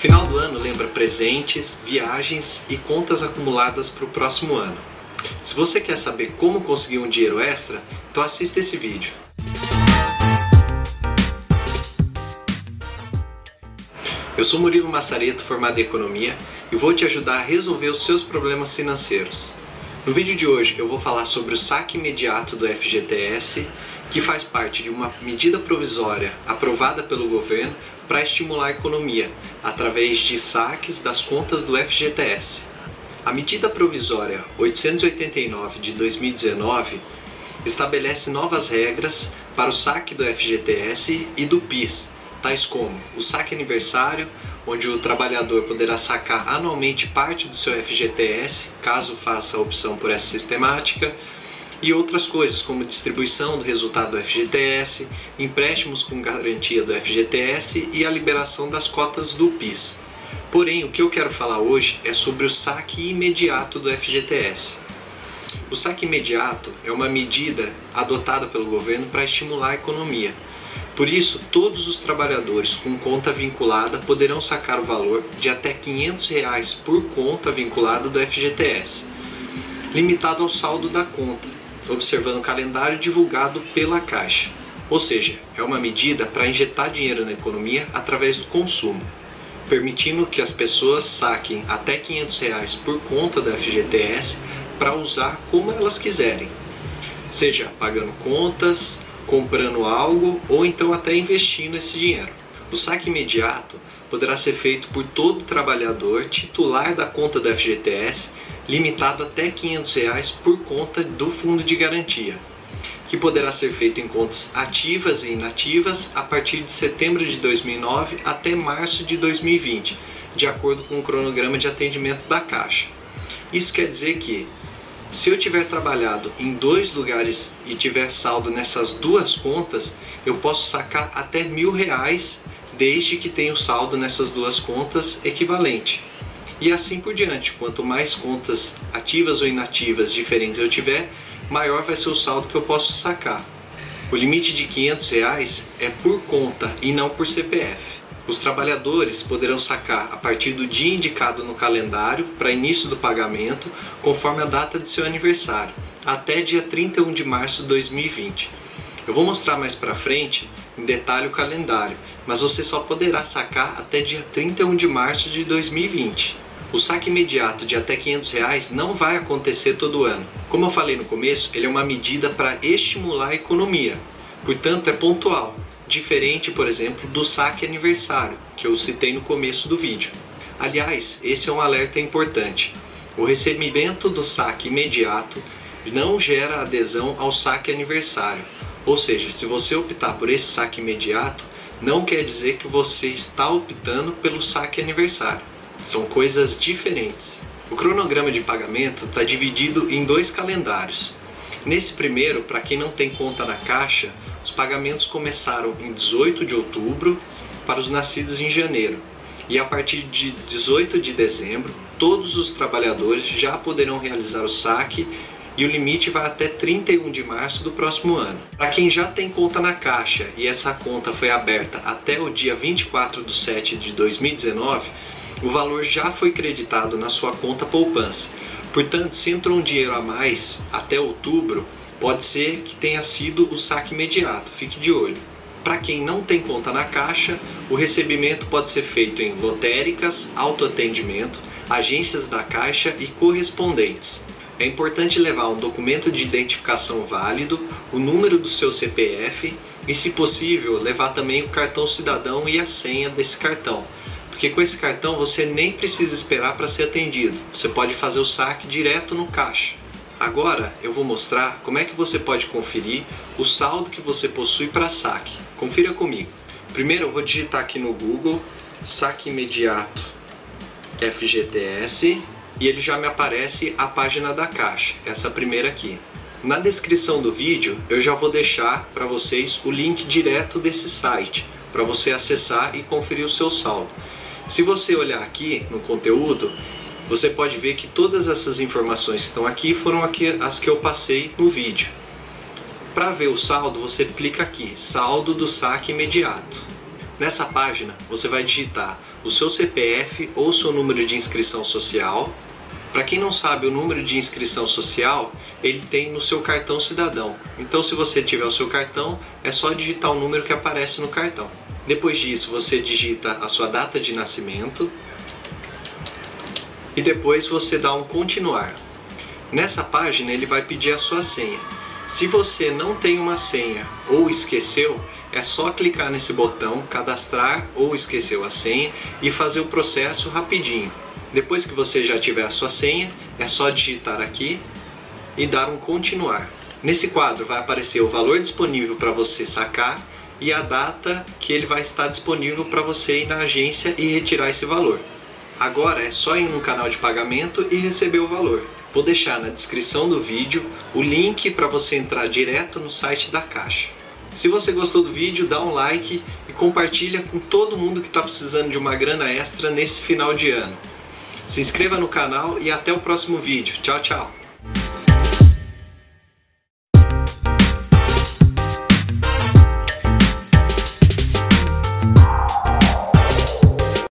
Final do ano lembra presentes, viagens e contas acumuladas para o próximo ano. Se você quer saber como conseguir um dinheiro extra, então assista esse vídeo. Eu sou Murilo Massareto, formado em Economia, e vou te ajudar a resolver os seus problemas financeiros. No vídeo de hoje eu vou falar sobre o saque imediato do FGTS, que faz parte de uma medida provisória aprovada pelo governo para estimular a economia, através de saques das contas do FGTS. A medida provisória 889 de 2019 estabelece novas regras para o saque do FGTS e do PIS, tais como o saque aniversário, onde o trabalhador poderá sacar anualmente parte do seu FGTS, caso faça a opção por essa sistemática, e outras coisas como distribuição do resultado do FGTS, empréstimos com garantia do FGTS e a liberação das cotas do PIS. Porém, o que eu quero falar hoje é sobre o saque imediato do FGTS. O saque imediato é uma medida adotada pelo governo para estimular a economia. Por isso, todos os trabalhadores com conta vinculada poderão sacar o valor de até 500 reais por conta vinculada do FGTS, limitado ao saldo da conta, observando o calendário divulgado pela Caixa. Ou seja, é uma medida para injetar dinheiro na economia através do consumo, permitindo que as pessoas saquem até 500 reais por conta do FGTS para usar como elas quiserem, seja pagando contas, comprando algo ou então até investindo esse dinheiro. O saque imediato poderá ser feito por todo trabalhador titular da conta do FGTS limitado até 500 reais por conta do fundo de garantia, que poderá ser feito em contas ativas e inativas a partir de setembro de 2009 até março de 2020, de acordo com o cronograma de atendimento da Caixa. Isso quer dizer que, se eu tiver trabalhado em dois lugares e tiver saldo nessas duas contas, eu posso sacar até mil reais desde que tenha o saldo nessas duas contas equivalente e assim por diante. Quanto mais contas ativas ou inativas diferentes eu tiver, maior vai ser o saldo que eu posso sacar. O limite de 500 reais é por conta e não por CPF. Os trabalhadores poderão sacar a partir do dia indicado no calendário para início do pagamento, conforme a data de seu aniversário, até dia 31 de março de 2020. Eu vou mostrar mais para frente em detalhe o calendário, mas você só poderá sacar até dia 31 de março de 2020. O saque imediato de até 500 reais não vai acontecer todo ano. Como eu falei no começo, ele é uma medida para estimular a economia, portanto é pontual, diferente, por exemplo, do saque aniversário, que eu citei no começo do vídeo. Aliás, esse é um alerta importante. O recebimento do saque imediato não gera adesão ao saque aniversário. Ou seja, se você optar por esse saque imediato, não quer dizer que você está optando pelo saque aniversário. São coisas diferentes. O cronograma de pagamento está dividido em dois calendários. Nesse primeiro, para quem não tem conta na Caixa, os pagamentos começaram em 18 de outubro para os nascidos em janeiro. E a partir de 18 de dezembro, todos os trabalhadores já poderão realizar o saque e o limite vai até 31 de março do próximo ano. Para quem já tem conta na Caixa e essa conta foi aberta até o dia 24 de 7 de 2019, o valor já foi creditado na sua conta poupança. Portanto, se entrou um dinheiro a mais até outubro, pode ser que tenha sido o saque imediato, fique de olho. Para quem não tem conta na Caixa, o recebimento pode ser feito em lotéricas, autoatendimento, agências da Caixa e correspondentes. É importante levar um documento de identificação válido, o número do seu CPF e, se possível, levar também o cartão cidadão e a senha desse cartão porque com esse cartão você nem precisa esperar para ser atendido. Você pode fazer o saque direto no caixa. Agora eu vou mostrar como é que você pode conferir o saldo que você possui para saque. Confira comigo. Primeiro eu vou digitar aqui no Google saque imediato FGTS e ele já me aparece a página da caixa, essa primeira aqui. Na descrição do vídeo eu já vou deixar para vocês o link direto desse site para você acessar e conferir o seu saldo. Se você olhar aqui no conteúdo, você pode ver que todas essas informações que estão aqui foram aqui as que eu passei no vídeo. Para ver o saldo, você clica aqui, saldo do saque imediato. Nessa página, você vai digitar o seu CPF ou seu número de inscrição social. Para quem não sabe, o número de inscrição social ele tem no seu cartão cidadão. Então, se você tiver o seu cartão, é só digitar o número que aparece no cartão. Depois disso, você digita a sua data de nascimento e depois você dá um continuar. Nessa página, ele vai pedir a sua senha. Se você não tem uma senha ou esqueceu, é só clicar nesse botão cadastrar ou esqueceu a senha e fazer o processo rapidinho. Depois que você já tiver a sua senha, é só digitar aqui e dar um continuar. Nesse quadro vai aparecer o valor disponível para você sacar e a data que ele vai estar disponível para você ir na agência e retirar esse valor. Agora é só ir no canal de pagamento e receber o valor. Vou deixar na descrição do vídeo o link para você entrar direto no site da Caixa. Se você gostou do vídeo, dá um like e compartilha com todo mundo que está precisando de uma grana extra nesse final de ano. Se inscreva no canal e até o próximo vídeo. Tchau, tchau!